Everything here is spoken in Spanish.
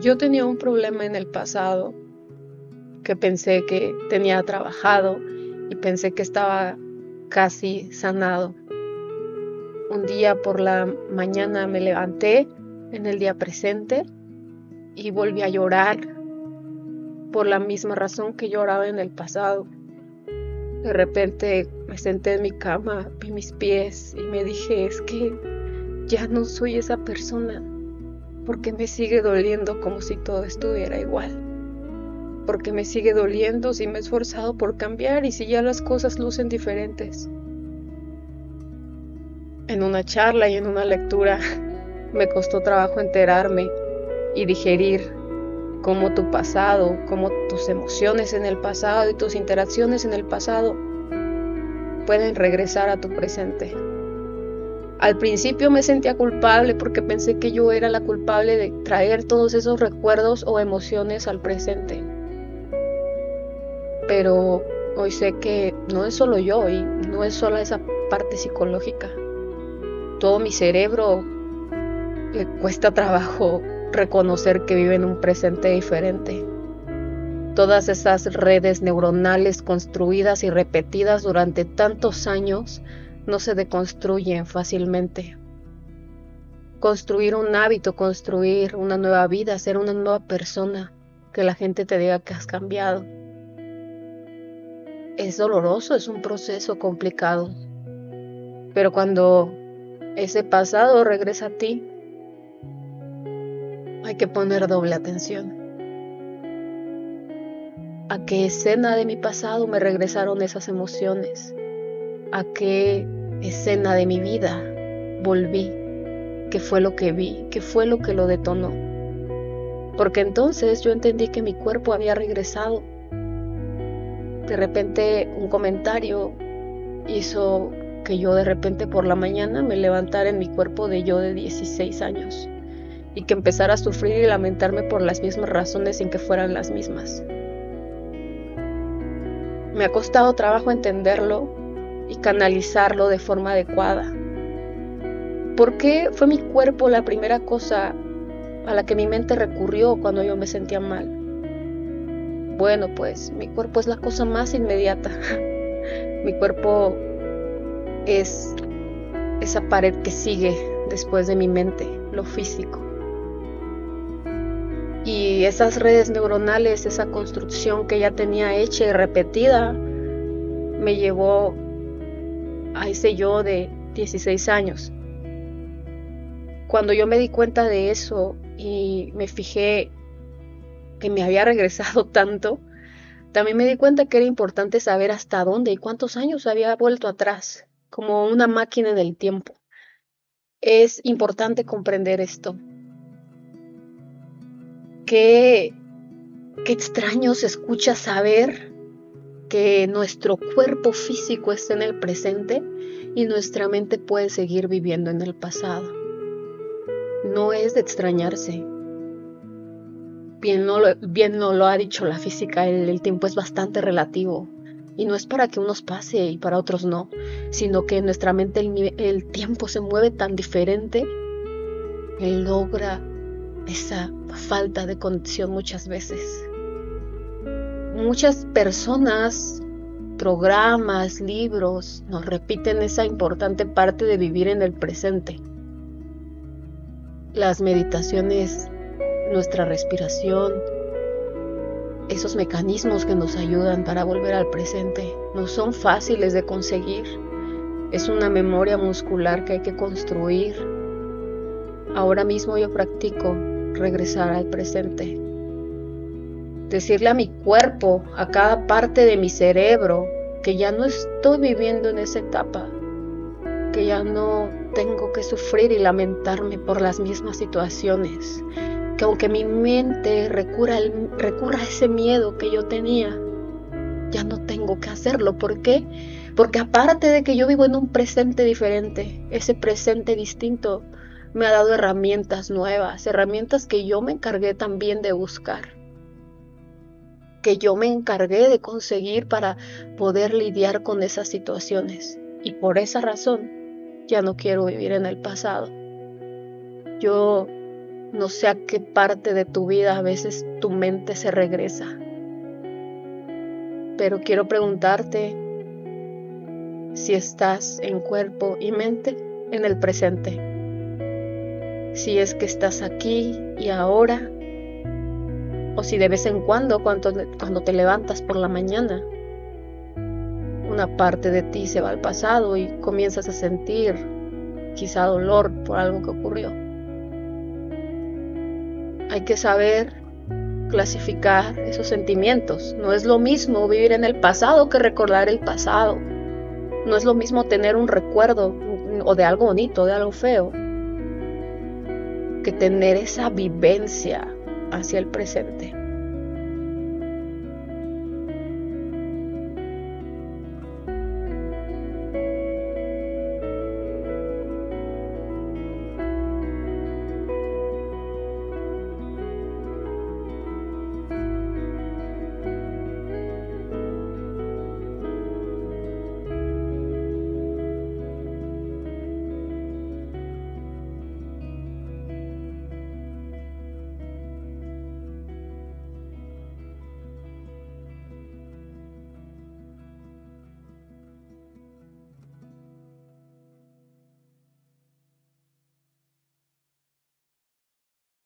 Yo tenía un problema en el pasado que pensé que tenía trabajado y pensé que estaba casi sanado. Un día por la mañana me levanté en el día presente y volví a llorar por la misma razón que lloraba en el pasado. De repente me senté en mi cama, vi mis pies y me dije, es que ya no soy esa persona, porque me sigue doliendo como si todo estuviera igual. Porque me sigue doliendo si me he esforzado por cambiar y si ya las cosas lucen diferentes. En una charla y en una lectura me costó trabajo enterarme y digerir cómo tu pasado, cómo tus emociones en el pasado y tus interacciones en el pasado pueden regresar a tu presente. Al principio me sentía culpable porque pensé que yo era la culpable de traer todos esos recuerdos o emociones al presente. Pero hoy sé que no es solo yo y no es solo esa parte psicológica. Todo mi cerebro le cuesta trabajo reconocer que vive en un presente diferente. Todas esas redes neuronales construidas y repetidas durante tantos años no se deconstruyen fácilmente. Construir un hábito, construir una nueva vida, ser una nueva persona, que la gente te diga que has cambiado. Es doloroso, es un proceso complicado. Pero cuando ese pasado regresa a ti, hay que poner doble atención. ¿A qué escena de mi pasado me regresaron esas emociones? ¿A qué escena de mi vida volví? ¿Qué fue lo que vi? ¿Qué fue lo que lo detonó? Porque entonces yo entendí que mi cuerpo había regresado. De repente un comentario hizo que yo de repente por la mañana me levantara en mi cuerpo de yo de 16 años y que empezara a sufrir y lamentarme por las mismas razones sin que fueran las mismas. Me ha costado trabajo entenderlo y canalizarlo de forma adecuada. ¿Por qué fue mi cuerpo la primera cosa a la que mi mente recurrió cuando yo me sentía mal? Bueno, pues mi cuerpo es la cosa más inmediata. mi cuerpo es esa pared que sigue después de mi mente, lo físico. Y esas redes neuronales, esa construcción que ya tenía hecha y repetida, me llevó a ese yo de 16 años. Cuando yo me di cuenta de eso y me fijé que me había regresado tanto, también me di cuenta que era importante saber hasta dónde y cuántos años había vuelto atrás, como una máquina del tiempo. Es importante comprender esto. Qué, qué extraño se escucha saber que nuestro cuerpo físico está en el presente y nuestra mente puede seguir viviendo en el pasado. No es de extrañarse. Bien no lo, bien no lo ha dicho la física, el, tiempo es bastante relativo. Y no es para que unos pase y para otros no, sino que en nuestra mente el, el tiempo se mueve tan diferente que logra esa falta de conexión muchas veces. Muchas personas, programas, libros nos repiten esa importante parte de vivir en el presente. Las meditaciones, nuestra respiración, esos mecanismos que nos ayudan para volver al presente, no son fáciles de conseguir. Es una memoria muscular que hay que construir. Ahora mismo yo practico regresar al presente. Decirle a mi cuerpo, a cada parte de mi cerebro, que ya no estoy viviendo en esa etapa, que ya no tengo que sufrir y lamentarme por las mismas situaciones, que aunque mi mente recurra, a ese miedo que yo tenía, ya no tengo que hacerlo. ¿Por qué? Porque aparte de que yo vivo en un presente diferente, ese presente distinto me ha dado herramientas nuevas, herramientas que yo me encargué también de buscar, que yo me encargué de conseguir para poder lidiar con esas situaciones. Y por esa razón ya no quiero vivir en el pasado. Yo No sé a qué parte de tu vida a veces tu mente se regresa. Pero quiero preguntarte si estás en cuerpo y mente en el presente. Si es que estás aquí y ahora. O si de vez en cuando, cuando, te levantas por la mañana, una parte de ti se va al pasado y comienzas a sentir quizá dolor por algo que ocurrió. Hay que saber clasificar esos sentimientos. No es lo mismo vivir en el pasado que recordar el pasado. No es lo mismo tener un recuerdo o de algo bonito, de algo feo, que tener esa vivencia hacia el presente.